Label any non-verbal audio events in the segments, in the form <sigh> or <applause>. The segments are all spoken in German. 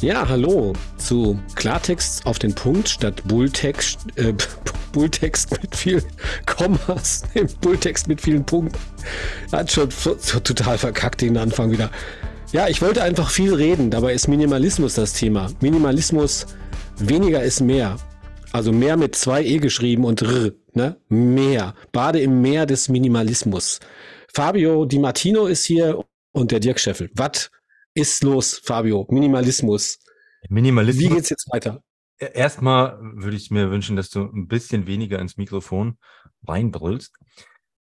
Ja, hallo zu Klartext auf den Punkt statt Bulltext, äh, <laughs> Bulltext mit vielen <laughs> Kommas, Bulltext mit vielen Punkten. Hat schon total verkackt den Anfang wieder. Ja, ich wollte einfach viel reden, dabei ist Minimalismus das Thema. Minimalismus, weniger ist mehr. Also mehr mit zwei E geschrieben und R, ne? Mehr. Bade im Meer des Minimalismus. Fabio Di Martino ist hier und der Dirk Scheffel. Was ist los, Fabio? Minimalismus. Minimalismus. Wie geht's jetzt weiter? Erstmal würde ich mir wünschen, dass du ein bisschen weniger ins Mikrofon reinbrüllst.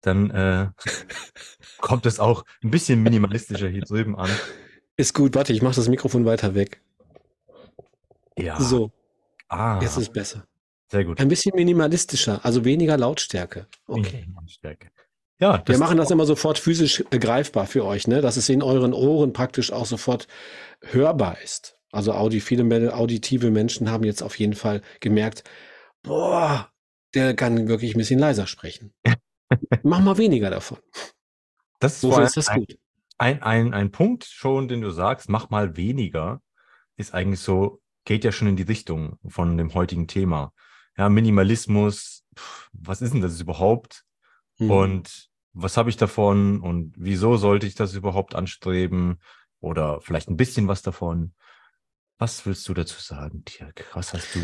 Dann äh, <laughs> kommt es auch ein bisschen minimalistischer hier drüben an. Ist gut, warte, ich mache das Mikrofon weiter weg. Ja. So. Ah. Jetzt ist es besser. Sehr gut. Ein bisschen minimalistischer, also weniger Lautstärke. Okay. Lautstärke. Ja, wir machen das immer sofort physisch greifbar für euch, ne? dass es in euren Ohren praktisch auch sofort hörbar ist. Also audi, viele auditive Menschen haben jetzt auf jeden Fall gemerkt, boah, der kann wirklich ein bisschen leiser sprechen. <laughs> Mach mal weniger davon. Das ist, ist das ein, gut. Ein, ein, ein Punkt schon, den du sagst, mach mal weniger, ist eigentlich so, geht ja schon in die Richtung von dem heutigen Thema. Ja, Minimalismus, was ist denn das überhaupt? Mhm. Und was habe ich davon und wieso sollte ich das überhaupt anstreben? Oder vielleicht ein bisschen was davon. Was willst du dazu sagen, Dirk? Was hast du?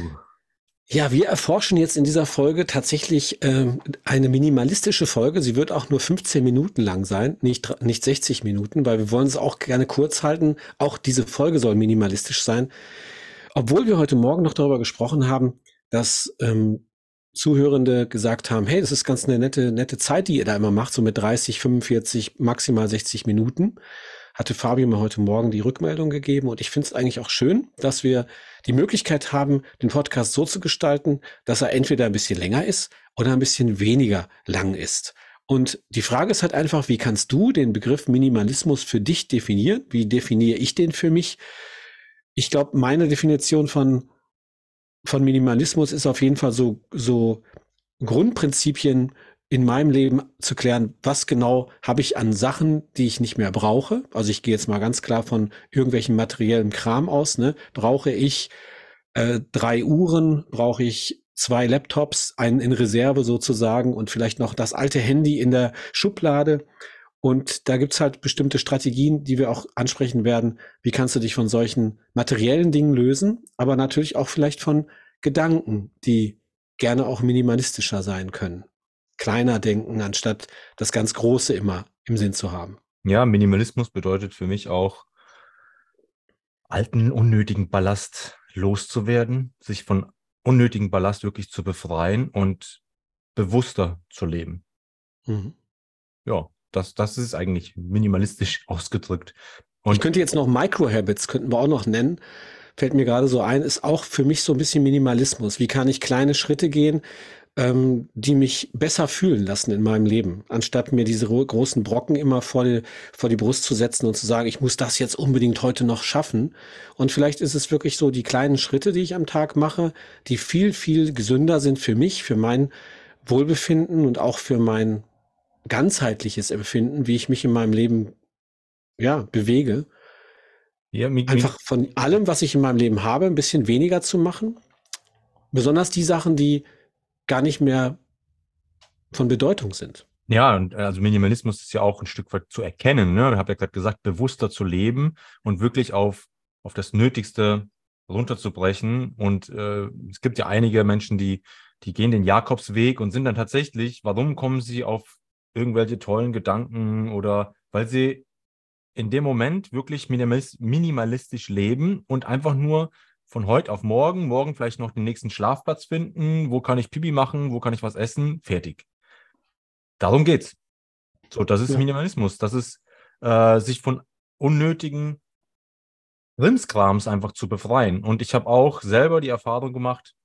Ja, wir erforschen jetzt in dieser Folge tatsächlich ähm, eine minimalistische Folge. Sie wird auch nur 15 Minuten lang sein, nicht, nicht 60 Minuten, weil wir wollen es auch gerne kurz halten. Auch diese Folge soll minimalistisch sein. Obwohl wir heute Morgen noch darüber gesprochen haben, dass ähm, Zuhörende gesagt haben, hey, das ist ganz eine nette, nette Zeit, die ihr da immer macht, so mit 30, 45, maximal 60 Minuten. Hatte Fabio mir heute Morgen die Rückmeldung gegeben und ich finde es eigentlich auch schön, dass wir die Möglichkeit haben, den Podcast so zu gestalten, dass er entweder ein bisschen länger ist oder ein bisschen weniger lang ist. Und die Frage ist halt einfach, wie kannst du den Begriff Minimalismus für dich definieren? Wie definiere ich den für mich? Ich glaube, meine Definition von von Minimalismus ist auf jeden Fall so, so Grundprinzipien in meinem Leben zu klären, was genau habe ich an Sachen, die ich nicht mehr brauche. Also ich gehe jetzt mal ganz klar von irgendwelchen materiellen Kram aus. Ne? Brauche ich äh, drei Uhren, brauche ich zwei Laptops, einen in Reserve sozusagen und vielleicht noch das alte Handy in der Schublade. Und da gibt's halt bestimmte Strategien, die wir auch ansprechen werden. Wie kannst du dich von solchen materiellen Dingen lösen, aber natürlich auch vielleicht von Gedanken, die gerne auch minimalistischer sein können. Kleiner denken, anstatt das ganz Große immer im Sinn zu haben. Ja, Minimalismus bedeutet für mich auch, alten, unnötigen Ballast loszuwerden, sich von unnötigen Ballast wirklich zu befreien und bewusster zu leben. Mhm. Ja, das, das ist eigentlich minimalistisch <laughs> ausgedrückt. Und ich könnte jetzt noch Microhabits, könnten wir auch noch nennen. Fällt mir gerade so ein, ist auch für mich so ein bisschen Minimalismus. Wie kann ich kleine Schritte gehen, ähm, die mich besser fühlen lassen in meinem Leben, anstatt mir diese großen Brocken immer vor die, vor die Brust zu setzen und zu sagen, ich muss das jetzt unbedingt heute noch schaffen. Und vielleicht ist es wirklich so die kleinen Schritte, die ich am Tag mache, die viel, viel gesünder sind für mich, für mein Wohlbefinden und auch für mein ganzheitliches Empfinden, wie ich mich in meinem Leben ja, bewege. Ja, Einfach von allem, was ich in meinem Leben habe, ein bisschen weniger zu machen. Besonders die Sachen, die gar nicht mehr von Bedeutung sind. Ja, und also Minimalismus ist ja auch ein Stück weit zu erkennen. Ne? Ich habe ja gerade gesagt, bewusster zu leben und wirklich auf, auf das Nötigste runterzubrechen. Und äh, es gibt ja einige Menschen, die, die gehen den Jakobsweg und sind dann tatsächlich, warum kommen sie auf irgendwelche tollen Gedanken oder weil sie in dem Moment wirklich minimalistisch leben und einfach nur von heute auf morgen, morgen vielleicht noch den nächsten Schlafplatz finden, wo kann ich Pipi machen, wo kann ich was essen, fertig. Darum geht's. So, das ist ja. Minimalismus. Das ist äh, sich von unnötigen Rimskrams einfach zu befreien. Und ich habe auch selber die Erfahrung gemacht,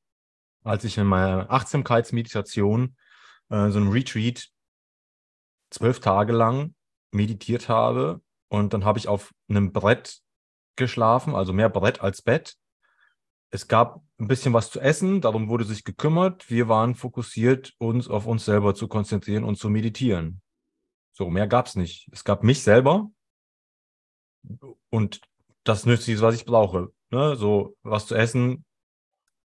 als ich in meiner Achtsamkeitsmeditation äh, so ein Retreat zwölf Tage lang meditiert habe und dann habe ich auf einem Brett geschlafen, also mehr Brett als Bett. Es gab ein bisschen was zu essen, darum wurde sich gekümmert. Wir waren fokussiert, uns auf uns selber zu konzentrieren und zu meditieren. So, mehr gab es nicht. Es gab mich selber und das Nützliche, was ich brauche. ne? so was zu essen,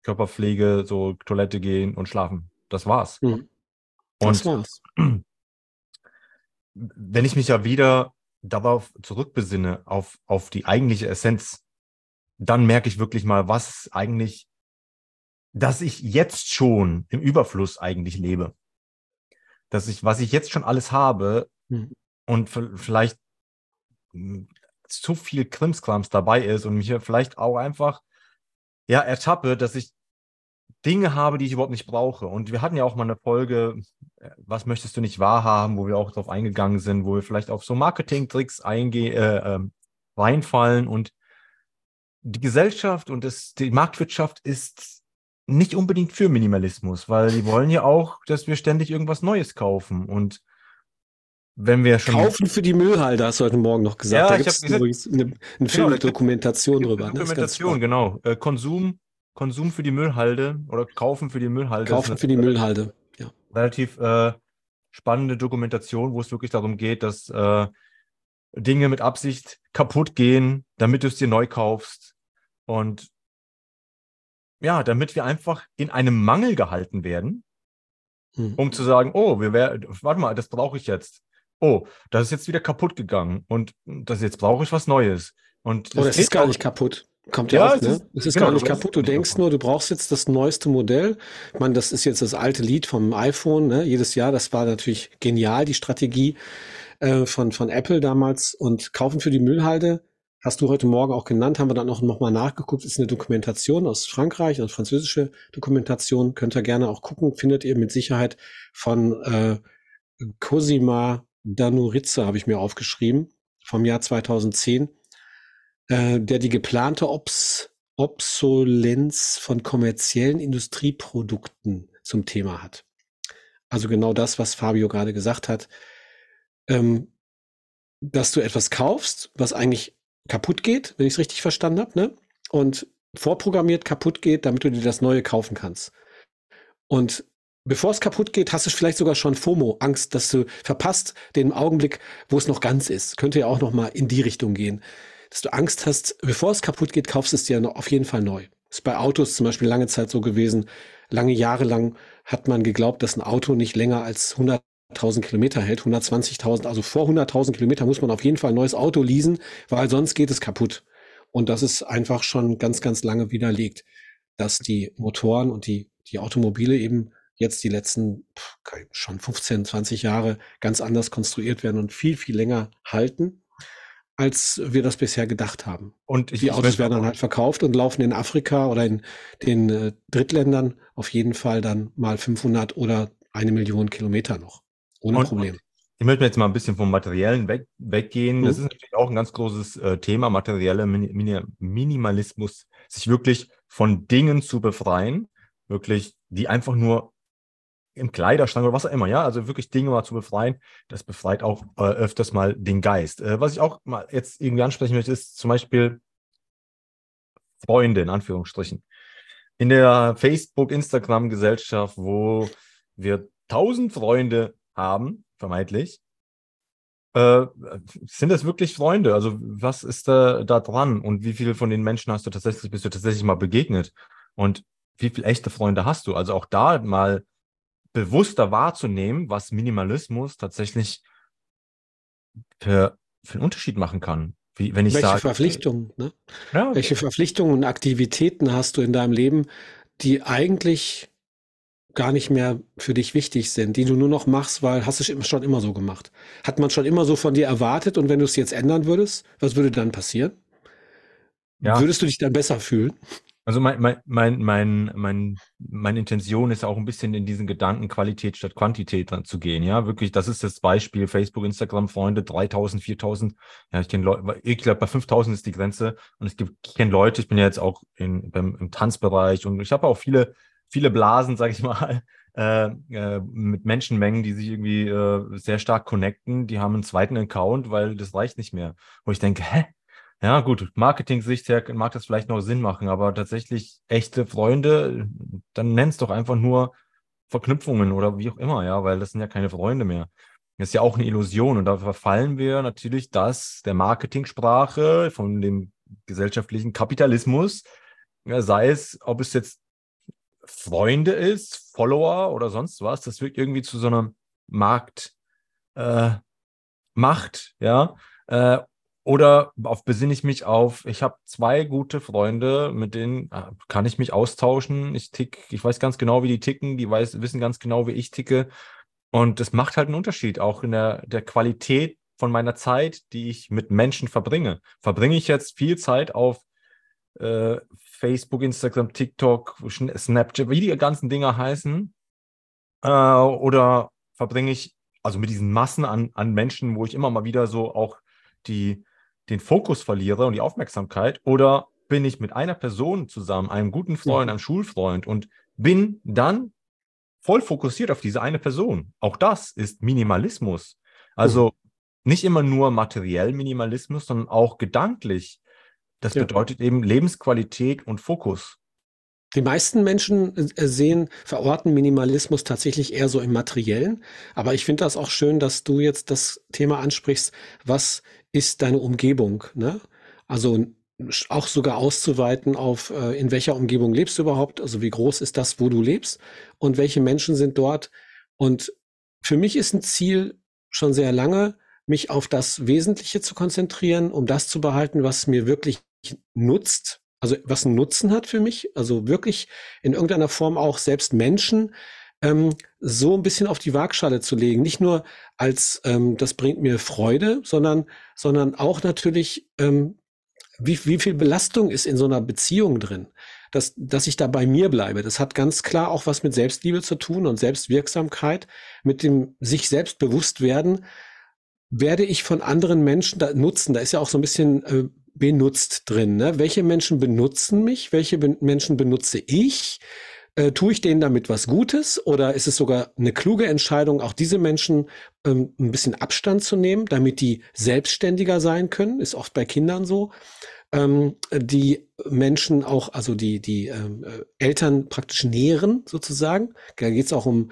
Körperpflege, so Toilette gehen und schlafen. Das war's. Mhm. Das und war's. <clears throat> wenn ich mich ja wieder darauf zurückbesinne, auf, auf die eigentliche Essenz, dann merke ich wirklich mal, was eigentlich, dass ich jetzt schon im Überfluss eigentlich lebe. Dass ich, was ich jetzt schon alles habe mhm. und vielleicht zu viel Krimskrams dabei ist und mich vielleicht auch einfach ja ertappe, dass ich Dinge habe, die ich überhaupt nicht brauche. Und wir hatten ja auch mal eine Folge, äh, was möchtest du nicht wahrhaben, wo wir auch darauf eingegangen sind, wo wir vielleicht auf so Marketing-Tricks äh, äh, reinfallen. Und die Gesellschaft und das, die Marktwirtschaft ist nicht unbedingt für Minimalismus, weil die wollen ja auch, dass wir ständig irgendwas Neues kaufen. Und wenn wir schon. Kaufen für die Müllhalde, hast du heute Morgen noch gesagt. Ja, da gibt es übrigens eine, eine genau, Dokumentation drüber. Ne? Dokumentation, genau. Äh, Konsum Konsum für die Müllhalde oder Kaufen für die Müllhalde. Kaufen für die Müllhalde, ja. Relativ äh, spannende Dokumentation, wo es wirklich darum geht, dass äh, Dinge mit Absicht kaputt gehen, damit du es dir neu kaufst. Und ja, damit wir einfach in einem Mangel gehalten werden, hm. um zu sagen, oh, wir wär, warte mal, das brauche ich jetzt. Oh, das ist jetzt wieder kaputt gegangen und das jetzt brauche ich was Neues. Und das, oh, das ist gar nicht kaputt. Kommt ja, ja auch, ne? Es ist genau, gar nicht kaputt. Du denkst nur, du brauchst jetzt das neueste Modell. Ich meine, das ist jetzt das alte Lied vom iPhone, ne? Jedes Jahr, das war natürlich genial, die Strategie äh, von, von Apple damals. Und kaufen für die Müllhalde, hast du heute Morgen auch genannt, haben wir dann auch nochmal nachgeguckt, ist eine Dokumentation aus Frankreich, eine französische Dokumentation. Könnt ihr gerne auch gucken, findet ihr mit Sicherheit von äh, Cosima Danuritze, habe ich mir aufgeschrieben, vom Jahr 2010 äh, der die geplante Obs Obsolenz von kommerziellen Industrieprodukten zum Thema hat. Also genau das, was Fabio gerade gesagt hat, ähm, dass du etwas kaufst, was eigentlich kaputt geht, wenn ich es richtig verstanden habe, ne? Und vorprogrammiert kaputt geht, damit du dir das Neue kaufen kannst. Und bevor es kaputt geht, hast du vielleicht sogar schon FOMO, Angst, dass du verpasst den Augenblick, wo es noch ganz ist. Könnte ja auch noch mal in die Richtung gehen dass du Angst hast, bevor es kaputt geht, kaufst es dir auf jeden Fall neu. Ist bei Autos zum Beispiel lange Zeit so gewesen. Lange Jahre lang hat man geglaubt, dass ein Auto nicht länger als 100.000 Kilometer hält, 120.000. Also vor 100.000 Kilometer muss man auf jeden Fall ein neues Auto leasen, weil sonst geht es kaputt. Und das ist einfach schon ganz, ganz lange widerlegt, dass die Motoren und die, die Automobile eben jetzt die letzten schon 15, 20 Jahre ganz anders konstruiert werden und viel, viel länger halten als wir das bisher gedacht haben. Und die Autos werden dann halt verkauft und laufen in Afrika oder in den äh, Drittländern auf jeden Fall dann mal 500 oder eine Million Kilometer noch. Ohne und, Problem. Ich möchte jetzt mal ein bisschen vom Materiellen weg, weggehen. Mhm. Das ist natürlich auch ein ganz großes äh, Thema, materieller Min Minimalismus, sich wirklich von Dingen zu befreien, wirklich, die einfach nur im Kleiderschrank oder was auch immer, ja, also wirklich Dinge mal zu befreien, das befreit auch äh, öfters mal den Geist. Äh, was ich auch mal jetzt irgendwie ansprechen möchte, ist zum Beispiel Freunde, in Anführungsstrichen. In der Facebook-Instagram-Gesellschaft, wo wir tausend Freunde haben, vermeintlich, äh, sind das wirklich Freunde? Also was ist da, da dran und wie viele von den Menschen hast du tatsächlich, bist du tatsächlich mal begegnet? Und wie viele echte Freunde hast du? Also auch da mal bewusster wahrzunehmen, was Minimalismus tatsächlich für, für einen Unterschied machen kann. Wie, wenn ich Welche sage, Verpflichtungen, ne? Ja. Welche Verpflichtungen und Aktivitäten hast du in deinem Leben, die eigentlich gar nicht mehr für dich wichtig sind, die du nur noch machst, weil hast du schon immer so gemacht. Hat man schon immer so von dir erwartet und wenn du es jetzt ändern würdest, was würde dann passieren? Ja. Würdest du dich dann besser fühlen? Also mein, mein, mein, mein, mein, meine Intention ist auch ein bisschen in diesen Gedanken Qualität statt Quantität dann zu gehen. Ja, wirklich, das ist das Beispiel. Facebook, Instagram, Freunde, 3000, 4000. Ja, ich kenne Leute, ich glaube, bei 5000 ist die Grenze. Und es gibt, ich kenne Leute, ich bin ja jetzt auch in, beim, im Tanzbereich und ich habe auch viele, viele Blasen, sage ich mal, <laughs> äh, äh, mit Menschenmengen, die sich irgendwie äh, sehr stark connecten. Die haben einen zweiten Account, weil das reicht nicht mehr. Wo ich denke, hä? Ja, gut, Marketing-Sicht her mag das vielleicht noch Sinn machen, aber tatsächlich echte Freunde, dann nenn's doch einfach nur Verknüpfungen oder wie auch immer, ja, weil das sind ja keine Freunde mehr. Das ist ja auch eine Illusion und da verfallen wir natürlich, dass der Marketingsprache von dem gesellschaftlichen Kapitalismus, ja, sei es, ob es jetzt Freunde ist, Follower oder sonst was, das wird irgendwie zu so einer Markt, äh, ja, äh, oder auf besinne ich mich auf, ich habe zwei gute Freunde, mit denen äh, kann ich mich austauschen. Ich tick, ich weiß ganz genau, wie die ticken, die weiß, wissen ganz genau, wie ich ticke. Und das macht halt einen Unterschied, auch in der, der Qualität von meiner Zeit, die ich mit Menschen verbringe. Verbringe ich jetzt viel Zeit auf äh, Facebook, Instagram, TikTok, Snapchat, wie die ganzen Dinger heißen? Äh, oder verbringe ich also mit diesen Massen an, an Menschen, wo ich immer mal wieder so auch die, den Fokus verliere und die Aufmerksamkeit? Oder bin ich mit einer Person zusammen, einem guten Freund, einem Schulfreund und bin dann voll fokussiert auf diese eine Person? Auch das ist Minimalismus. Also nicht immer nur materiell Minimalismus, sondern auch gedanklich. Das ja. bedeutet eben Lebensqualität und Fokus. Die meisten Menschen äh, sehen, verorten Minimalismus tatsächlich eher so im Materiellen. Aber ich finde das auch schön, dass du jetzt das Thema ansprichst. Was ist deine Umgebung? Ne? Also auch sogar auszuweiten auf, äh, in welcher Umgebung lebst du überhaupt? Also wie groß ist das, wo du lebst? Und welche Menschen sind dort? Und für mich ist ein Ziel schon sehr lange, mich auf das Wesentliche zu konzentrieren, um das zu behalten, was mir wirklich nutzt, also was einen Nutzen hat für mich, also wirklich in irgendeiner Form auch selbst Menschen ähm, so ein bisschen auf die Waagschale zu legen. Nicht nur als ähm, das bringt mir Freude, sondern, sondern auch natürlich, ähm, wie, wie viel Belastung ist in so einer Beziehung drin, dass, dass ich da bei mir bleibe. Das hat ganz klar auch was mit Selbstliebe zu tun und Selbstwirksamkeit, mit dem sich selbst bewusst werden, werde ich von anderen Menschen da nutzen. Da ist ja auch so ein bisschen äh, benutzt drin. Ne? Welche Menschen benutzen mich? Welche be Menschen benutze ich? Äh, tue ich denen damit was Gutes oder ist es sogar eine kluge Entscheidung, auch diese Menschen ähm, ein bisschen Abstand zu nehmen, damit die selbstständiger sein können? Ist oft bei Kindern so. Ähm, die Menschen auch, also die, die ähm, äh, Eltern praktisch nähren sozusagen. Da geht es auch um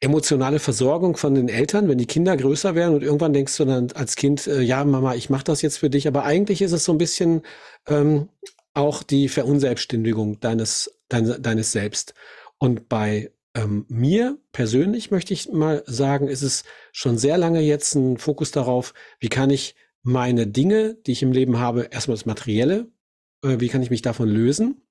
emotionale Versorgung von den Eltern, wenn die Kinder größer werden und irgendwann denkst du dann als Kind, äh, ja Mama, ich mache das jetzt für dich, aber eigentlich ist es so ein bisschen ähm, auch die Verunselbstständigung deines, dein, deines Selbst. Und bei ähm, mir persönlich möchte ich mal sagen, ist es schon sehr lange jetzt ein Fokus darauf, wie kann ich meine Dinge, die ich im Leben habe, erstmal das Materielle, äh, wie kann ich mich davon lösen,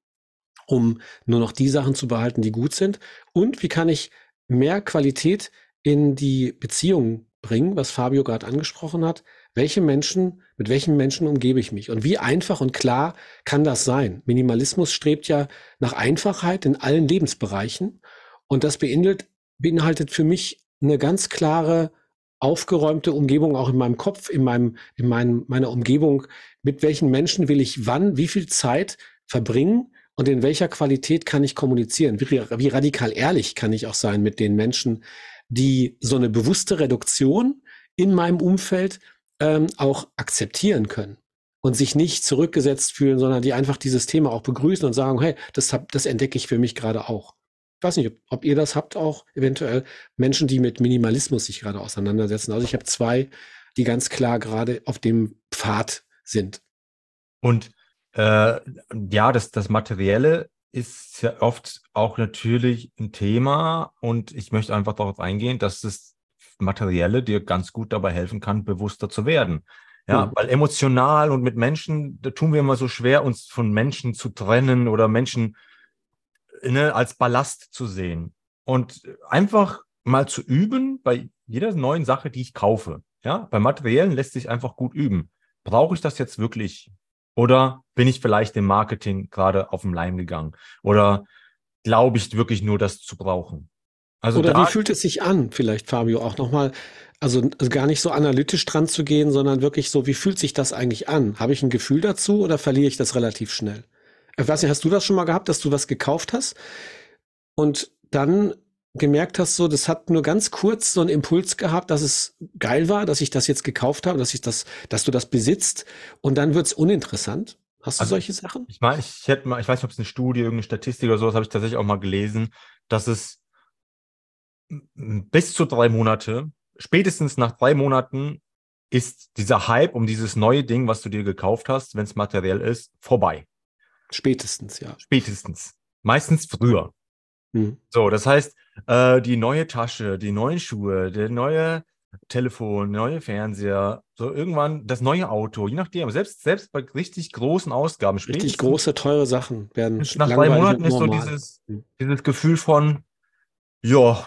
um nur noch die Sachen zu behalten, die gut sind und wie kann ich mehr Qualität in die Beziehung bringen, was Fabio gerade angesprochen hat. Welche Menschen, mit welchen Menschen umgebe ich mich? Und wie einfach und klar kann das sein? Minimalismus strebt ja nach Einfachheit in allen Lebensbereichen. Und das beinhaltet, beinhaltet für mich eine ganz klare, aufgeräumte Umgebung auch in meinem Kopf, in meinem, in meinem, meiner Umgebung. Mit welchen Menschen will ich wann, wie viel Zeit verbringen? und in welcher Qualität kann ich kommunizieren? Wie, wie radikal ehrlich kann ich auch sein mit den Menschen, die so eine bewusste Reduktion in meinem Umfeld ähm, auch akzeptieren können und sich nicht zurückgesetzt fühlen, sondern die einfach dieses Thema auch begrüßen und sagen, hey, das, hab, das entdecke ich für mich gerade auch. Ich weiß nicht, ob, ob ihr das habt auch, eventuell Menschen, die mit Minimalismus sich gerade auseinandersetzen. Also ich habe zwei, die ganz klar gerade auf dem Pfad sind. Und äh, ja, das, das Materielle ist ja oft auch natürlich ein Thema und ich möchte einfach darauf eingehen, dass das Materielle dir ganz gut dabei helfen kann, bewusster zu werden. Ja, mhm. weil emotional und mit Menschen, da tun wir immer so schwer, uns von Menschen zu trennen oder Menschen ne, als Ballast zu sehen. Und einfach mal zu üben bei jeder neuen Sache, die ich kaufe. Ja, beim Materiellen lässt sich einfach gut üben. Brauche ich das jetzt wirklich? Oder bin ich vielleicht im Marketing gerade auf den Leim gegangen? Oder glaube ich wirklich nur, das zu brauchen? Also Oder wie fühlt es sich an, vielleicht Fabio auch nochmal, also, also gar nicht so analytisch dran zu gehen, sondern wirklich so, wie fühlt sich das eigentlich an? Habe ich ein Gefühl dazu oder verliere ich das relativ schnell? Ich weiß nicht, hast du das schon mal gehabt, dass du was gekauft hast und dann gemerkt hast, so, das hat nur ganz kurz so einen Impuls gehabt, dass es geil war, dass ich das jetzt gekauft habe, dass ich das, dass du das besitzt und dann wird's uninteressant. Hast du also, solche Sachen? Ich meine, ich hätte mal, ich weiß nicht, ob es eine Studie, irgendeine Statistik oder sowas habe ich tatsächlich auch mal gelesen, dass es bis zu drei Monate, spätestens nach drei Monaten ist dieser Hype um dieses neue Ding, was du dir gekauft hast, wenn es materiell ist, vorbei. Spätestens, ja. Spätestens. Meistens früher. Hm. So, das heißt, äh, die neue Tasche, die neuen Schuhe, der neue Telefon, neue Fernseher, so irgendwann das neue Auto, je nachdem. Selbst, selbst bei richtig großen Ausgaben. Richtig große, teure Sachen werden. Nach drei Monaten ist so dieses, hm. dieses Gefühl von, ja,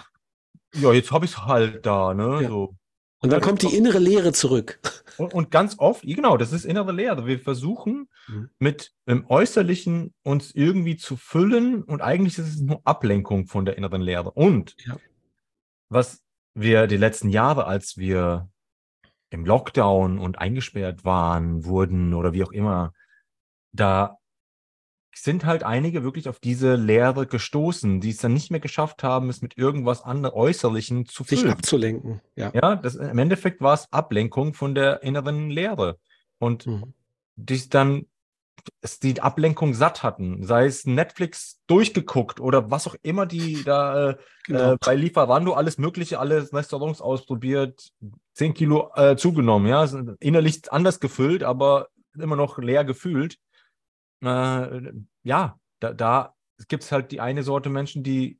ja, jetzt habe ich es halt da, ne? Ja. So. Und dann kommt die innere Leere zurück. <laughs> Und, und, ganz oft, genau, das ist innere Leere. Wir versuchen mhm. mit dem Äußerlichen uns irgendwie zu füllen und eigentlich ist es nur Ablenkung von der inneren Leere. Und ja. was wir die letzten Jahre, als wir im Lockdown und eingesperrt waren, wurden oder wie auch immer, da sind halt einige wirklich auf diese Lehre gestoßen, die es dann nicht mehr geschafft haben, es mit irgendwas anderem Äußerlichen zu füllen. Sich abzulenken, ja. Ja, das, im Endeffekt war es Ablenkung von der inneren Lehre. Und mhm. die dann die Ablenkung satt hatten, sei es Netflix durchgeguckt oder was auch immer die da äh, genau. äh, bei Lieferando alles Mögliche, alle Restaurants ausprobiert, 10 Kilo äh, zugenommen, ja, innerlich anders gefüllt, aber immer noch leer gefühlt äh, ja, da, da gibt es halt die eine Sorte Menschen, die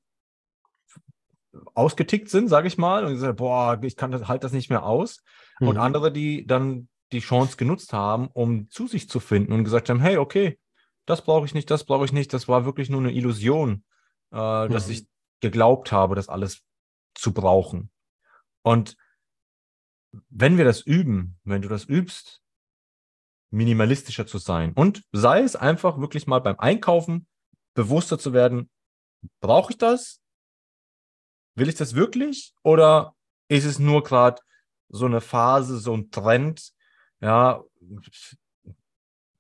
ausgetickt sind, sage ich mal, und sagen, boah, ich kann das halt das nicht mehr aus. Mhm. Und andere, die dann die Chance genutzt haben, um zu sich zu finden und gesagt haben, hey, okay, das brauche ich nicht, das brauche ich nicht, das war wirklich nur eine Illusion, äh, mhm. dass ich geglaubt habe, das alles zu brauchen. Und wenn wir das üben, wenn du das übst, minimalistischer zu sein. Und sei es einfach wirklich mal beim Einkaufen bewusster zu werden, brauche ich das? Will ich das wirklich? Oder ist es nur gerade so eine Phase, so ein Trend, ja,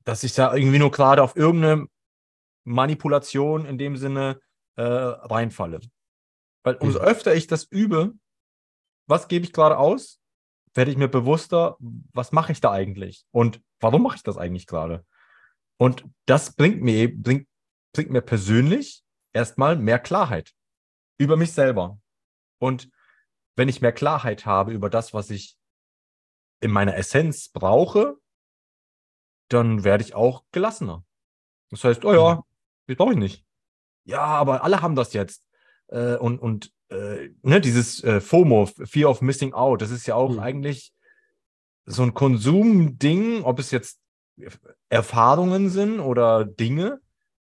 dass ich da irgendwie nur gerade auf irgendeine Manipulation in dem Sinne äh, reinfalle? Weil umso mhm. öfter ich das übe, was gebe ich gerade aus? Werde ich mir bewusster, was mache ich da eigentlich und warum mache ich das eigentlich gerade? Und das bringt mir, bringt, bringt mir persönlich erstmal mehr Klarheit über mich selber. Und wenn ich mehr Klarheit habe über das, was ich in meiner Essenz brauche, dann werde ich auch gelassener. Das heißt, oh ja, das brauche ich nicht. Ja, aber alle haben das jetzt. Äh, und, und äh, ne, dieses äh, FOMO, Fear of Missing Out, das ist ja auch mhm. eigentlich so ein Konsumding, ob es jetzt Erfahrungen sind oder Dinge,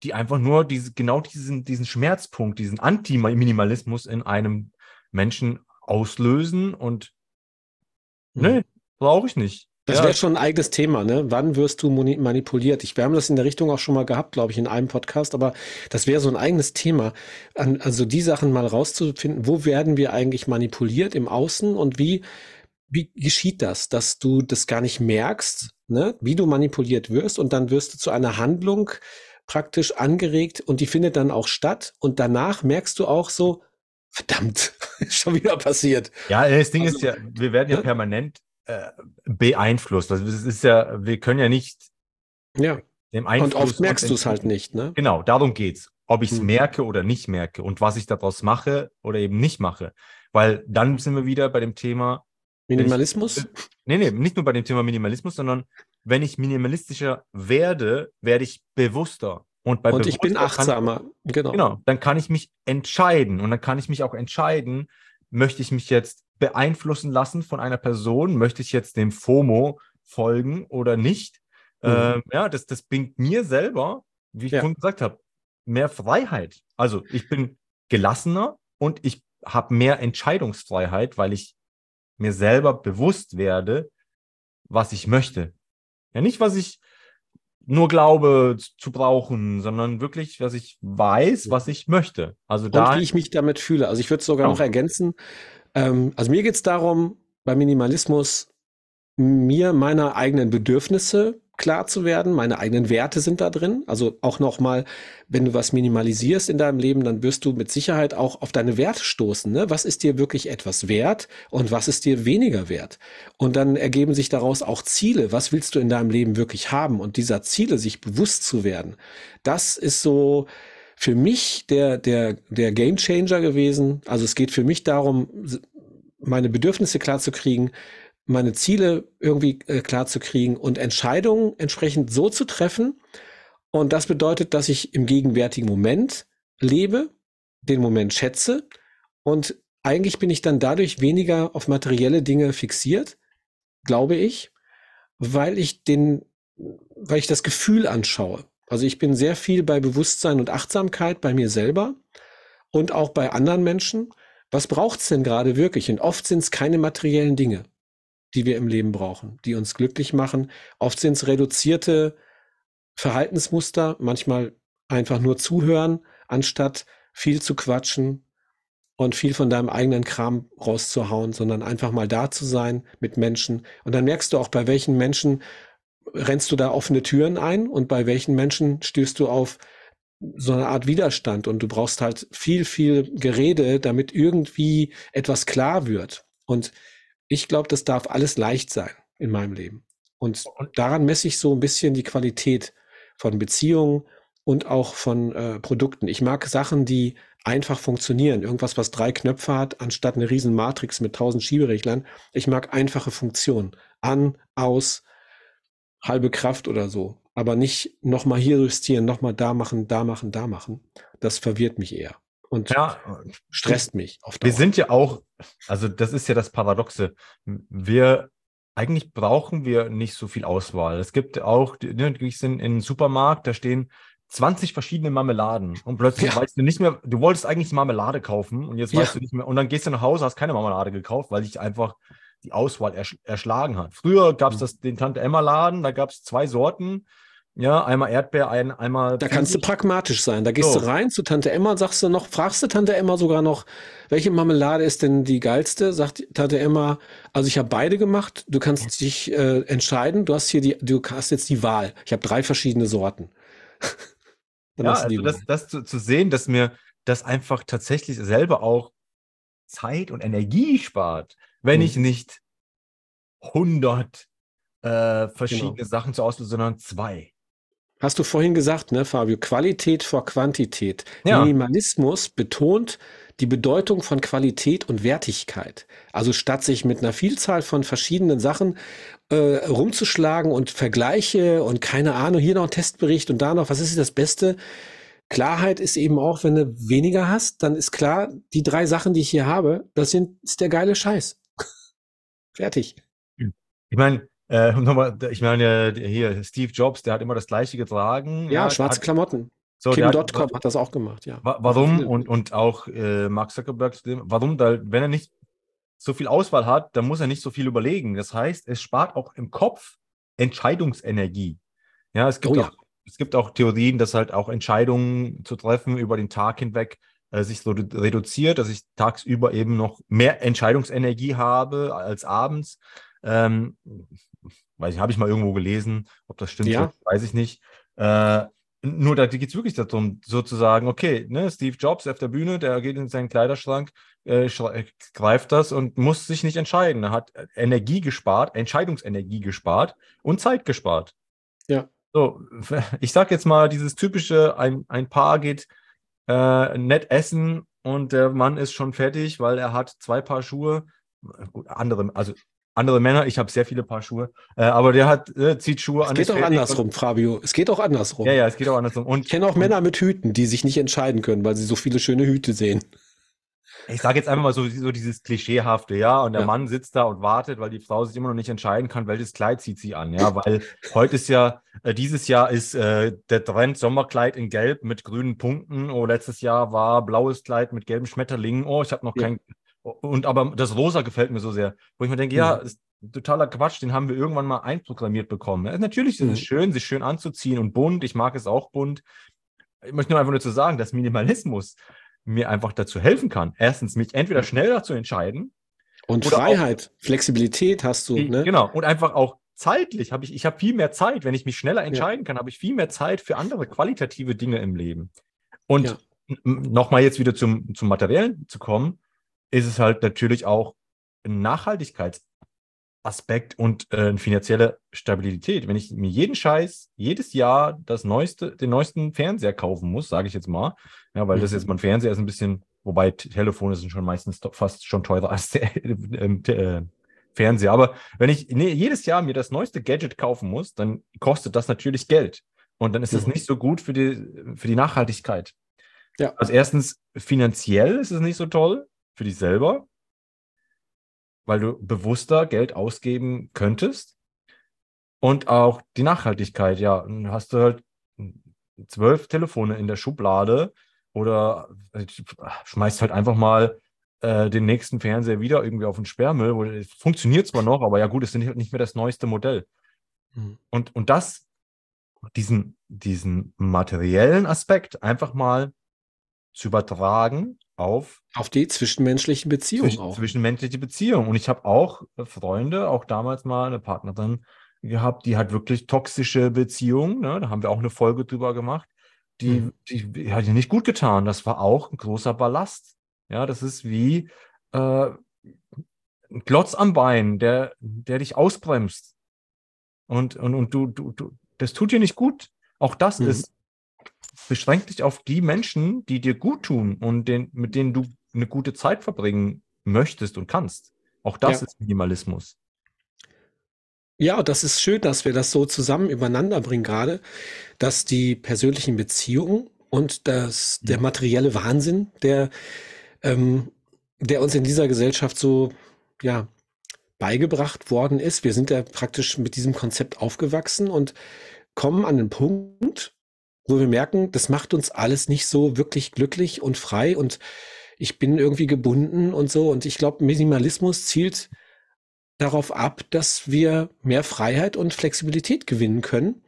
die einfach nur diese, genau diesen, diesen Schmerzpunkt, diesen Anti-Minimalismus in einem Menschen auslösen und mhm. ne, brauche ich nicht. Das ja. wäre schon ein eigenes Thema, ne? Wann wirst du manipuliert? Ich, wir haben das in der Richtung auch schon mal gehabt, glaube ich, in einem Podcast, aber das wäre so ein eigenes Thema. An, also die Sachen mal rauszufinden, wo werden wir eigentlich manipuliert im Außen und wie, wie geschieht das, dass du das gar nicht merkst, ne? wie du manipuliert wirst und dann wirst du zu einer Handlung praktisch angeregt und die findet dann auch statt und danach merkst du auch so, verdammt, <laughs> ist schon wieder passiert. Ja, das Ding also, ist ja, wir werden ja, ja permanent äh, beeinflusst. Also es ist ja, wir können ja nicht ja. dem Einfluss. Und oft merkst du es halt nicht, ne? Genau, darum geht's. Ob ich es hm. merke oder nicht merke und was ich daraus mache oder eben nicht mache. Weil dann sind wir wieder bei dem Thema Minimalismus? Ich, <laughs> nee, nee, nicht nur bei dem Thema Minimalismus, sondern wenn ich minimalistischer werde, werde ich bewusster. Und, bei und ich bin achtsamer. Kann, genau. Genau. Dann kann ich mich entscheiden und dann kann ich mich auch entscheiden, möchte ich mich jetzt beeinflussen lassen von einer Person? Möchte ich jetzt dem FOMO folgen oder nicht? Mhm. Ähm, ja, das, das bringt mir selber, wie ich ja. vorhin gesagt habe, mehr Freiheit. Also ich bin gelassener und ich habe mehr Entscheidungsfreiheit, weil ich mir selber bewusst werde, was ich möchte. Ja, nicht, was ich nur glaube zu brauchen, sondern wirklich, was ich weiß, was ich möchte. Also da. Und wie ich mich damit fühle. Also ich würde sogar genau. noch ergänzen, ähm, also mir geht es darum, beim Minimalismus mir meiner eigenen Bedürfnisse klar zu werden. Meine eigenen Werte sind da drin. Also auch nochmal, wenn du was minimalisierst in deinem Leben, dann wirst du mit Sicherheit auch auf deine Werte stoßen. Ne? Was ist dir wirklich etwas wert und was ist dir weniger wert? Und dann ergeben sich daraus auch Ziele. Was willst du in deinem Leben wirklich haben? Und dieser Ziele, sich bewusst zu werden, das ist so, für mich der, der, der Game Changer gewesen. Also es geht für mich darum, meine Bedürfnisse klar zu kriegen, meine Ziele irgendwie äh, klar zu kriegen und Entscheidungen entsprechend so zu treffen. Und das bedeutet, dass ich im gegenwärtigen Moment lebe, den Moment schätze und eigentlich bin ich dann dadurch weniger auf materielle Dinge fixiert, glaube ich, weil ich den, weil ich das Gefühl anschaue. Also ich bin sehr viel bei Bewusstsein und Achtsamkeit bei mir selber und auch bei anderen Menschen. Was braucht's denn gerade wirklich? Und oft sind es keine materiellen Dinge, die wir im Leben brauchen, die uns glücklich machen. Oft sind es reduzierte Verhaltensmuster, manchmal einfach nur zuhören, anstatt viel zu quatschen, und viel von deinem eigenen Kram rauszuhauen, sondern einfach mal da zu sein mit Menschen. Und dann merkst du auch, bei welchen Menschen rennst du da offene Türen ein und bei welchen Menschen stößt du auf so eine Art Widerstand und du brauchst halt viel, viel Gerede, damit irgendwie etwas klar wird. Und ich glaube, das darf alles leicht sein in meinem Leben. Und daran messe ich so ein bisschen die Qualität von Beziehungen und auch von äh, Produkten. Ich mag Sachen, die einfach funktionieren. Irgendwas, was drei Knöpfe hat, anstatt eine riesen Matrix mit tausend Schiebereglern. Ich mag einfache Funktionen. An, aus, halbe Kraft oder so. Aber nicht nochmal hier justieren, nochmal da machen, da machen, da machen. Das verwirrt mich eher. Und ja, stresst mich auf Dauer. Wir sind ja auch, also das ist ja das Paradoxe. Wir eigentlich brauchen wir nicht so viel Auswahl. Es gibt auch, ne, ich sind in einem Supermarkt, da stehen 20 verschiedene Marmeladen und plötzlich ja. weißt du nicht mehr, du wolltest eigentlich Marmelade kaufen und jetzt weißt ja. du nicht mehr und dann gehst du nach Hause, hast keine Marmelade gekauft, weil dich einfach die Auswahl ersch erschlagen hat. Früher gab es mhm. das den Tante Emma Laden, da gab es zwei Sorten. Ja, einmal Erdbeer, ein, einmal. Da kannst du pragmatisch sein. Da gehst so. du rein zu Tante Emma sagst du noch, fragst du Tante Emma sogar noch, welche Marmelade ist denn die geilste? Sagt Tante Emma, also ich habe beide gemacht. Du kannst dich äh, entscheiden. Du hast hier die, du hast jetzt die Wahl. Ich habe drei verschiedene Sorten. <laughs> ja, also das, das zu, zu sehen, dass mir das einfach tatsächlich selber auch Zeit und Energie spart, wenn hm. ich nicht 100 äh, verschiedene genau. Sachen zur Auswahl, sondern zwei. Hast du vorhin gesagt, ne, Fabio? Qualität vor Quantität. Ja. Minimalismus betont die Bedeutung von Qualität und Wertigkeit. Also statt sich mit einer Vielzahl von verschiedenen Sachen äh, rumzuschlagen und Vergleiche und keine Ahnung, hier noch ein Testbericht und da noch, was ist das Beste? Klarheit ist eben auch, wenn du weniger hast, dann ist klar, die drei Sachen, die ich hier habe, das sind, ist der geile Scheiß. <laughs> Fertig. Ich meine, äh, nochmal, ich meine, hier, Steve Jobs, der hat immer das Gleiche getragen. Ja, schwarze hat, Klamotten. So, Kim.com hat, hat, das auch gemacht, ja. Warum? Und, und auch äh, Mark Zuckerberg, warum? Da, wenn er nicht so viel Auswahl hat, dann muss er nicht so viel überlegen. Das heißt, es spart auch im Kopf Entscheidungsenergie. Ja, es gibt, oh, auch, es gibt auch Theorien, dass halt auch Entscheidungen zu treffen über den Tag hinweg äh, sich so reduziert, dass ich tagsüber eben noch mehr Entscheidungsenergie habe als abends. Ähm, weiß ich, habe ich mal irgendwo gelesen, ob das stimmt, ja. weiß ich nicht. Äh, nur da geht es wirklich darum, sozusagen, okay, ne, Steve Jobs auf der Bühne, der geht in seinen Kleiderschrank, äh, greift das und muss sich nicht entscheiden. Er hat Energie gespart, Entscheidungsenergie gespart und Zeit gespart. Ja. So, <laughs> ich sag jetzt mal, dieses typische, ein, ein Paar geht äh, nett essen und der Mann ist schon fertig, weil er hat zwei Paar Schuhe. Gut, andere, also andere Männer, ich habe sehr viele Paar Schuhe, äh, aber der hat, äh, zieht Schuhe an. Es geht auch andersrum, Fabio. Es geht auch andersrum. Ja, ja, es geht auch andersrum. Und, ich kenne auch und, Männer mit Hüten, die sich nicht entscheiden können, weil sie so viele schöne Hüte sehen. Ich sage jetzt einfach mal so, so dieses Klischeehafte, ja, und der ja. Mann sitzt da und wartet, weil die Frau sich immer noch nicht entscheiden kann, welches Kleid zieht sie an, ja, weil heute ist ja, äh, dieses Jahr ist äh, der Trend Sommerkleid in Gelb mit grünen Punkten, oh, letztes Jahr war blaues Kleid mit gelben Schmetterlingen, oh, ich habe noch ja. kein und aber das Rosa gefällt mir so sehr, wo ich mir denke, ja, ist totaler Quatsch, den haben wir irgendwann mal einprogrammiert bekommen. Ja, natürlich ist mhm. es schön, sich schön anzuziehen und bunt. Ich mag es auch bunt. Ich möchte nur einfach nur zu sagen, dass Minimalismus mir einfach dazu helfen kann. Erstens, mich entweder schneller zu entscheiden. Und Freiheit, auch, Flexibilität hast du. Ne? Genau. Und einfach auch zeitlich habe ich, ich habe viel mehr Zeit. Wenn ich mich schneller entscheiden ja. kann, habe ich viel mehr Zeit für andere qualitative Dinge im Leben. Und ja. nochmal jetzt wieder zum, zum Materiellen zu kommen ist es halt natürlich auch ein Nachhaltigkeitsaspekt und äh, eine finanzielle Stabilität. Wenn ich mir jeden Scheiß, jedes Jahr das neueste, den neuesten Fernseher kaufen muss, sage ich jetzt mal, ja, weil mhm. das jetzt mein Fernseher ist ein bisschen, wobei Telefone sind schon meistens fast schon teurer als der, <laughs> äh, Fernseher. Aber wenn ich nee, jedes Jahr mir das neueste Gadget kaufen muss, dann kostet das natürlich Geld. Und dann ist das Mhm. nicht so gut für die, für die Nachhaltigkeit. Ja. Also erstens, finanziell ist es nicht so toll für dich selber, weil du bewusster Geld ausgeben könntest. Und auch die Nachhaltigkeit, ja, hast du halt zwölf Telefone in der Schublade oder schmeißt halt einfach mal äh, den nächsten Fernseher wieder irgendwie auf den Sperrmüll. Wo, es funktioniert zwar noch, aber ja gut, es ist nicht, nicht mehr das neueste Modell. Mhm. Und, und das, diesen, diesen materiellen Aspekt einfach mal zu übertragen auf Auf die zwischenmenschlichen Beziehungen zwischen, auch. zwischenmenschliche Beziehungen. Und ich habe auch äh, Freunde, auch damals mal eine Partnerin gehabt, die hat wirklich toxische Beziehungen. Ne? Da haben wir auch eine Folge drüber gemacht. Die, Mhm. die, die hat ihr nicht gut getan. Das war auch ein großer Ballast. Ja, das ist wie äh, ein Klotz am Bein, der, der dich ausbremst. Und, und, und du, du, du, das tut dir nicht gut. Auch das Mhm. ist, beschränkt dich auf die Menschen, die dir gut tun und den, mit denen du eine gute Zeit verbringen möchtest und kannst. Auch das Ja. ist Minimalismus. Ja, das ist schön, dass wir das so zusammen übereinander bringen gerade, dass die persönlichen Beziehungen und das, der Mhm. materielle Wahnsinn, der, ähm, der uns in dieser Gesellschaft so, ja, beigebracht worden ist. Wir sind ja praktisch mit diesem Konzept aufgewachsen und kommen an den Punkt, wo wir merken, das macht uns alles nicht so wirklich glücklich und frei und ich bin irgendwie gebunden und so. Und ich glaube, Minimalismus zielt darauf ab, dass wir mehr Freiheit und Flexibilität gewinnen können.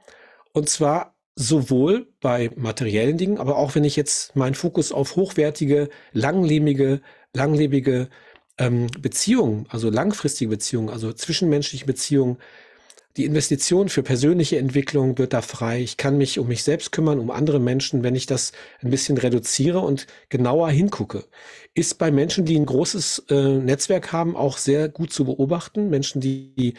Und zwar sowohl bei materiellen Dingen, aber auch wenn ich jetzt meinen Fokus auf hochwertige, langlebige, langlebige ähm, Beziehungen, also langfristige Beziehungen, also zwischenmenschliche Beziehungen, die Investition für persönliche Entwicklung wird da frei. Ich kann mich um mich selbst kümmern, um andere Menschen, wenn ich das ein bisschen reduziere und genauer hingucke. Ist bei Menschen, die ein großes äh, Netzwerk haben, auch sehr gut zu beobachten. Menschen, die,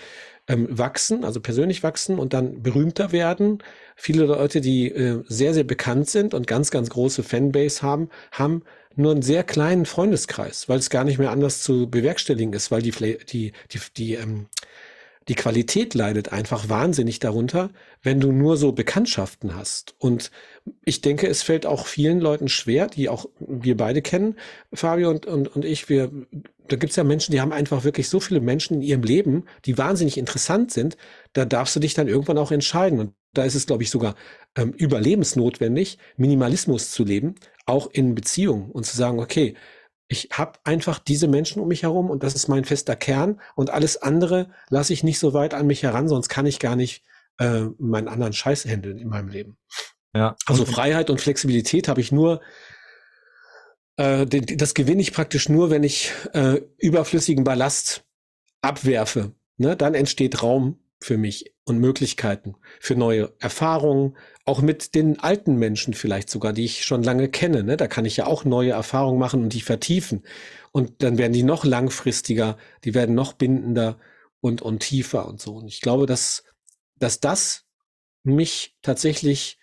ähm, wachsen, also persönlich wachsen und dann berühmter werden. Viele Leute, die äh, sehr, sehr bekannt sind und ganz, ganz große Fanbase haben, haben nur einen sehr kleinen Freundeskreis, weil es gar nicht mehr anders zu bewerkstelligen ist, weil die, die, die, die, ähm, die Qualität leidet einfach wahnsinnig darunter, wenn du nur so Bekanntschaften hast. Und ich denke, es fällt auch vielen Leuten schwer, die auch wir beide kennen, Fabio und, und, und ich, wir, da gibt's ja Menschen, die haben einfach wirklich so viele Menschen in ihrem Leben, die wahnsinnig interessant sind, da darfst du dich dann irgendwann auch entscheiden. Und da ist es, glaube ich, sogar ähm, überlebensnotwendig, Minimalismus zu leben, auch in Beziehungen und zu sagen, okay, ich habe einfach diese Menschen um mich herum und das ist mein fester Kern und alles andere lasse ich nicht so weit an mich heran, sonst kann ich gar nicht äh, meinen anderen Scheiß handeln in meinem Leben. Ja. Also Freiheit und Flexibilität habe ich nur, äh, das gewinne ich praktisch nur, wenn ich äh, überflüssigen Ballast abwerfe. Ne? Dann entsteht Raum für mich und Möglichkeiten für neue Erfahrungen, auch mit den alten Menschen vielleicht sogar, die ich schon lange kenne. Ne? Da kann ich ja auch neue Erfahrungen machen und die vertiefen. Und dann werden die noch langfristiger, die werden noch bindender und, und tiefer und so. Und ich glaube, dass, dass das mich tatsächlich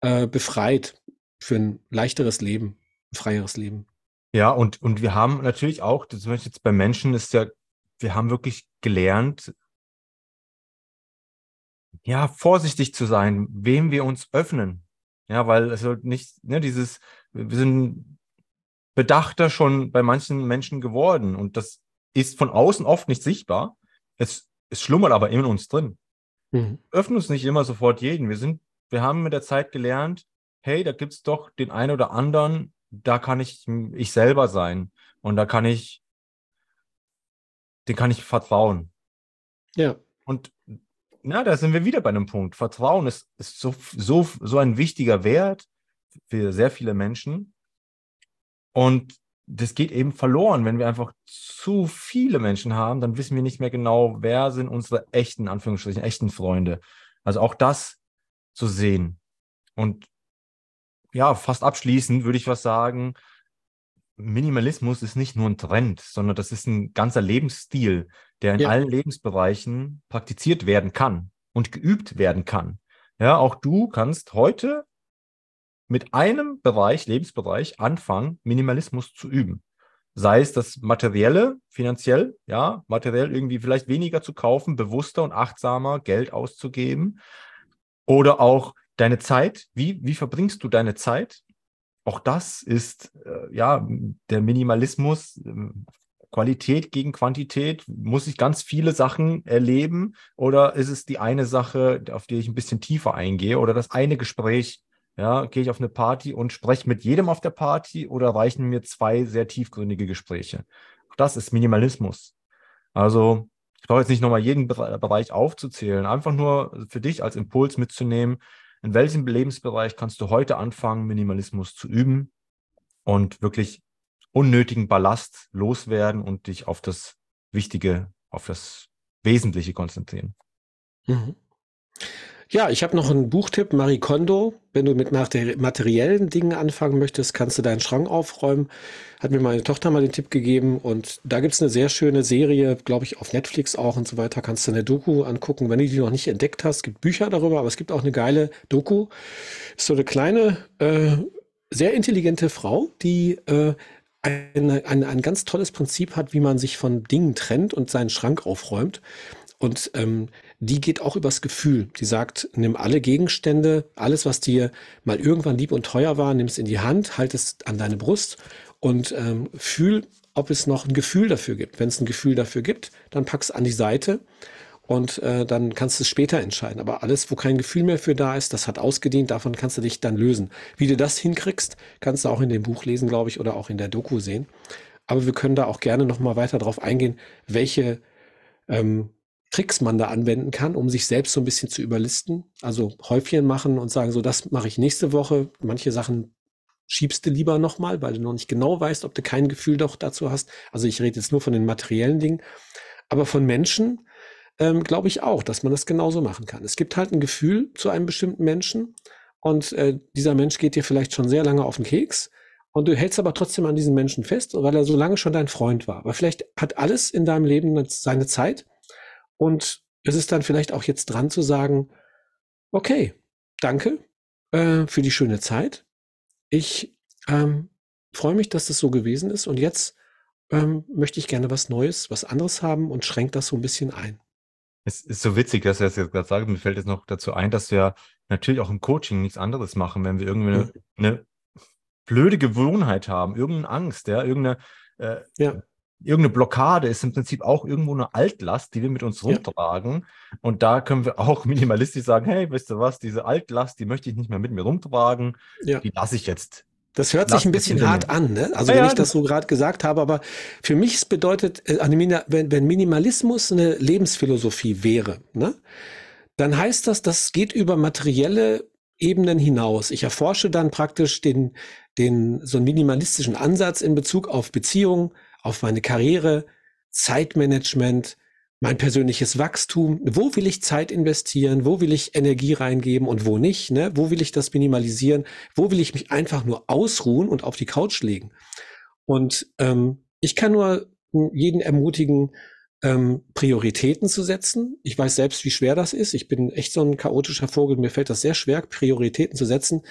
äh, befreit für ein leichteres Leben, ein freieres Leben. Ja, und, und wir haben natürlich auch, zum Beispiel jetzt bei Menschen ist ja, wir haben wirklich gelernt, ja, vorsichtig zu sein, wem wir uns öffnen. Ja, weil es halt nicht, ne, dieses, wir sind bedachter schon bei manchen Menschen geworden und das ist von außen oft nicht sichtbar. Es, es schlummert aber in uns drin. Mhm. öffnen uns nicht immer sofort jeden. Wir sind, wir haben mit der Zeit gelernt, hey, da gibt's doch den einen oder anderen, da kann ich ich selber sein und da kann ich, den kann ich vertrauen. Ja, Und na, da sind wir wieder bei einem Punkt. Vertrauen ist, ist so, so, so ein wichtiger Wert für sehr viele Menschen. Und das geht eben verloren, wenn wir einfach zu viele Menschen haben, dann wissen wir nicht mehr genau, wer sind unsere echten, Anführungsstrichen, echten Freunde. Also auch das zu sehen. Und ja, fast abschließend würde ich was sagen. Minimalismus ist nicht nur ein Trend, sondern das ist ein ganzer Lebensstil, der in Ja. allen Lebensbereichen praktiziert werden kann und geübt werden kann. Ja, auch du kannst heute mit einem Bereich, Lebensbereich, anfangen, Minimalismus zu üben. Sei es das Materielle, finanziell, ja, materiell irgendwie vielleicht weniger zu kaufen, bewusster und achtsamer Geld auszugeben. Oder auch deine Zeit. Wie, wie verbringst du deine Zeit? Auch das ist, äh, ja, der Minimalismus, äh, Qualität gegen Quantität. Muss ich ganz viele Sachen erleben? Oder ist es die eine Sache, auf die ich ein bisschen tiefer eingehe? Oder das eine Gespräch, ja, gehe ich auf eine Party und spreche mit jedem auf der Party oder reichen mir zwei sehr tiefgründige Gespräche? Auch das ist Minimalismus. Also, ich brauche jetzt nicht nochmal jeden Bereich aufzuzählen, einfach nur für dich als Impuls mitzunehmen, in welchem Lebensbereich kannst du heute anfangen, Minimalismus zu üben und wirklich unnötigen Ballast loswerden und dich auf das Wichtige, auf das Wesentliche konzentrieren. Mhm. Ja, ich habe noch einen Buchtipp, Marie Kondo. Wenn du mit materiellen Dingen anfangen möchtest, kannst du deinen Schrank aufräumen. Hat mir meine Tochter mal den Tipp gegeben. Und da gibt es eine sehr schöne Serie, glaube ich, auf Netflix auch und so weiter. Kannst du eine Doku angucken, wenn du die noch nicht entdeckt hast. Es gibt Bücher darüber, aber es gibt auch eine geile Doku. Ist so eine kleine, äh, sehr intelligente Frau, die äh, eine, eine, ein ganz tolles Prinzip hat, wie man sich von Dingen trennt und seinen Schrank aufräumt. Und ähm, die geht auch übers Gefühl. Die sagt, nimm alle Gegenstände, alles, was dir mal irgendwann lieb und teuer war, nimm es in die Hand, halt es an deine Brust und ähm, fühl, ob es noch ein Gefühl dafür gibt. Wenn es ein Gefühl dafür gibt, dann pack es an die Seite und äh, dann kannst du es später entscheiden. Aber alles, wo kein Gefühl mehr für da ist, das hat ausgedient, davon kannst du dich dann lösen. Wie du das hinkriegst, kannst du auch in dem Buch lesen, glaube ich, oder auch in der Doku sehen. Aber wir können da auch gerne noch mal weiter drauf eingehen, welche ähm, Tricks man da anwenden kann, um sich selbst so ein bisschen zu überlisten. Also Häufchen machen und sagen, so das mache ich nächste Woche. Manche Sachen schiebst du lieber nochmal, weil du noch nicht genau weißt, ob du kein Gefühl doch dazu hast. Also ich rede jetzt nur von den materiellen Dingen. Aber von Menschen ähm, glaube ich auch, dass man das genauso machen kann. Es gibt halt ein Gefühl zu einem bestimmten Menschen und äh, dieser Mensch geht dir vielleicht schon sehr lange auf den Keks. Und du hältst aber trotzdem an diesem Menschen fest, weil er so lange schon dein Freund war. Aber vielleicht hat alles in deinem Leben seine Zeit und es ist dann vielleicht auch jetzt dran zu sagen, okay, danke äh, für die schöne Zeit. Ich ähm, freue mich, dass das so gewesen ist. Und jetzt ähm, möchte ich gerne was Neues, was anderes haben und schränke das so ein bisschen ein. Es ist so witzig, dass du das jetzt gerade sagst. Mir fällt jetzt noch dazu ein, dass wir natürlich auch im Coaching nichts anderes machen, wenn wir irgendwie eine, eine blöde Gewohnheit haben, irgendeine Angst, ja, irgendeine äh, ja irgendeine Blockade ist im Prinzip auch irgendwo eine Altlast, die wir mit uns rumtragen. Ja. Und da können wir auch <laughs> minimalistisch sagen, hey, weißt du was, diese Altlast, die möchte ich nicht mehr mit mir rumtragen, ja. die lasse ich jetzt. Das hört sich ein bisschen hart an, ne? Also ja, wenn ich das so gerade gesagt habe, aber für mich bedeutet, äh, wenn, wenn Minimalismus eine Lebensphilosophie wäre, ne? dann heißt das, das geht über materielle Ebenen hinaus. Ich erforsche dann praktisch den, den, so einen minimalistischen Ansatz in Bezug auf Beziehungen, auf meine Karriere, Zeitmanagement, mein persönliches Wachstum. Wo will ich Zeit investieren? Wo will ich Energie reingeben und wo nicht? Ne? Wo will ich das minimalisieren? Wo will ich mich einfach nur ausruhen und auf die Couch legen? Und ähm, ich kann nur jeden ermutigen, ähm, Prioritäten zu setzen. Ich weiß selbst, wie schwer das ist. Ich bin echt so ein chaotischer Vogel. Mir fällt das sehr schwer, Prioritäten zu setzen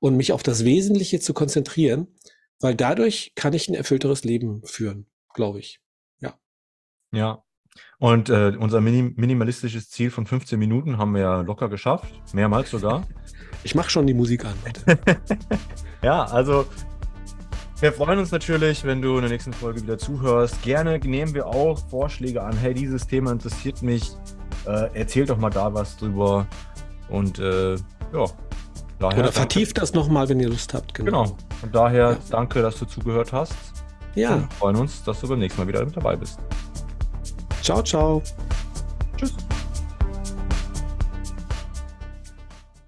und mich auf das Wesentliche zu konzentrieren. Weil dadurch kann ich ein erfüllteres Leben führen, glaube ich. Ja. Ja. Und äh, unser minim minimalistisches Ziel von 15 Minuten haben wir ja locker geschafft. Mehrmals sogar. <laughs> Ich mache schon die Musik an. <laughs> ja, also wir freuen uns natürlich, wenn du in der nächsten Folge wieder zuhörst. Gerne nehmen wir auch Vorschläge an. Hey, dieses Thema interessiert mich. Äh, erzähl doch mal da was drüber. Und äh, ja, Daher Oder vertieft das nochmal, wenn ihr Lust habt. Genau. genau. Und daher ja. danke, dass du zugehört hast. Ja. Wir freuen uns, dass du beim nächsten Mal wieder dabei bist. Ciao, ciao. Tschüss.